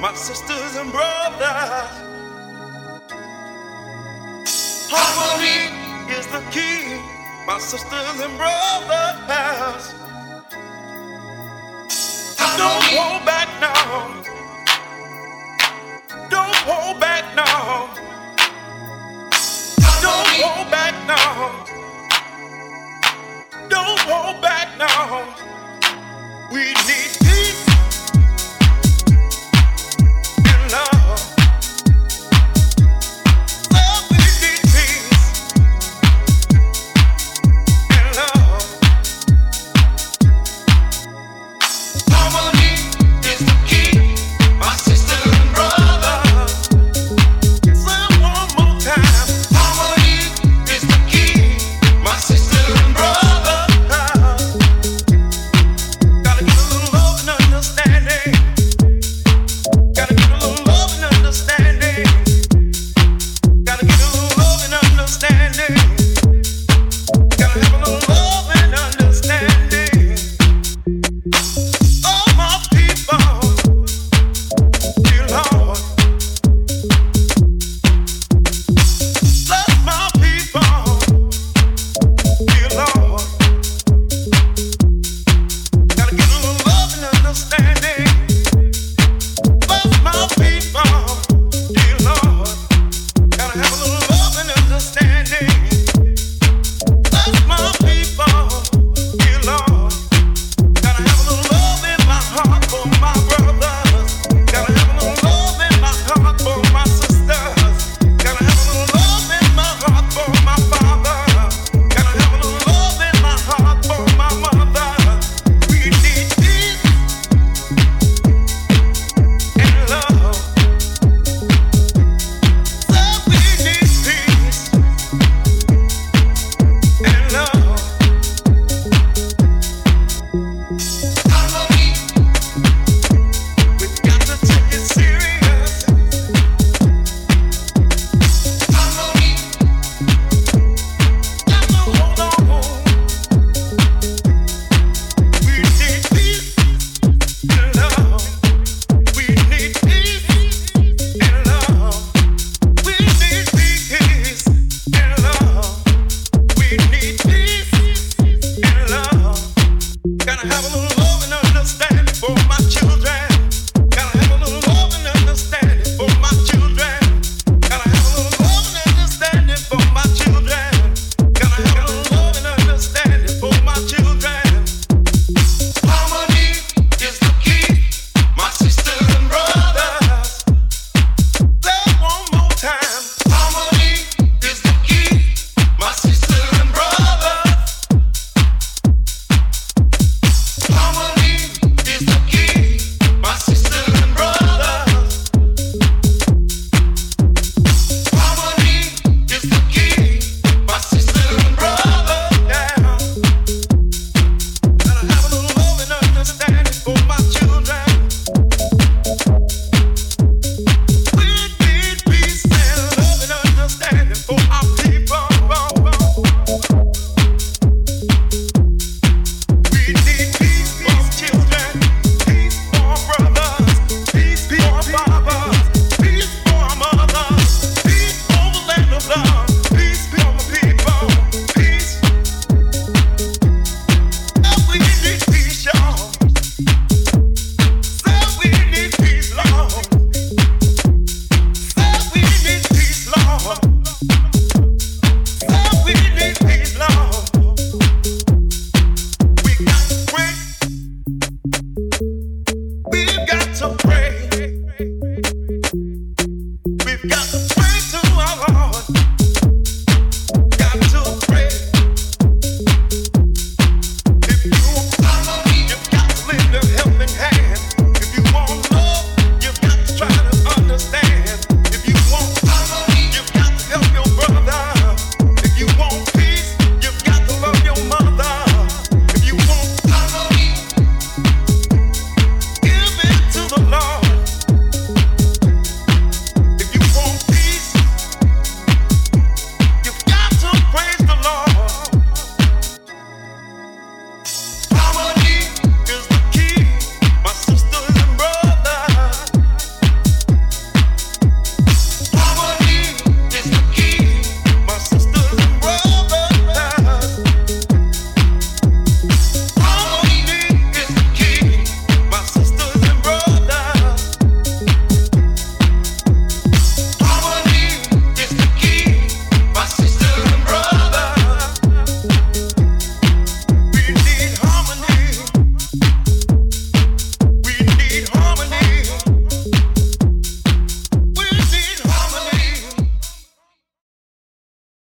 my sisters and brothers. Harmony is the key, my sisters and brothers. Don't hold back now. Don't hold back now. Don't hold back now. Don't hold back now. We need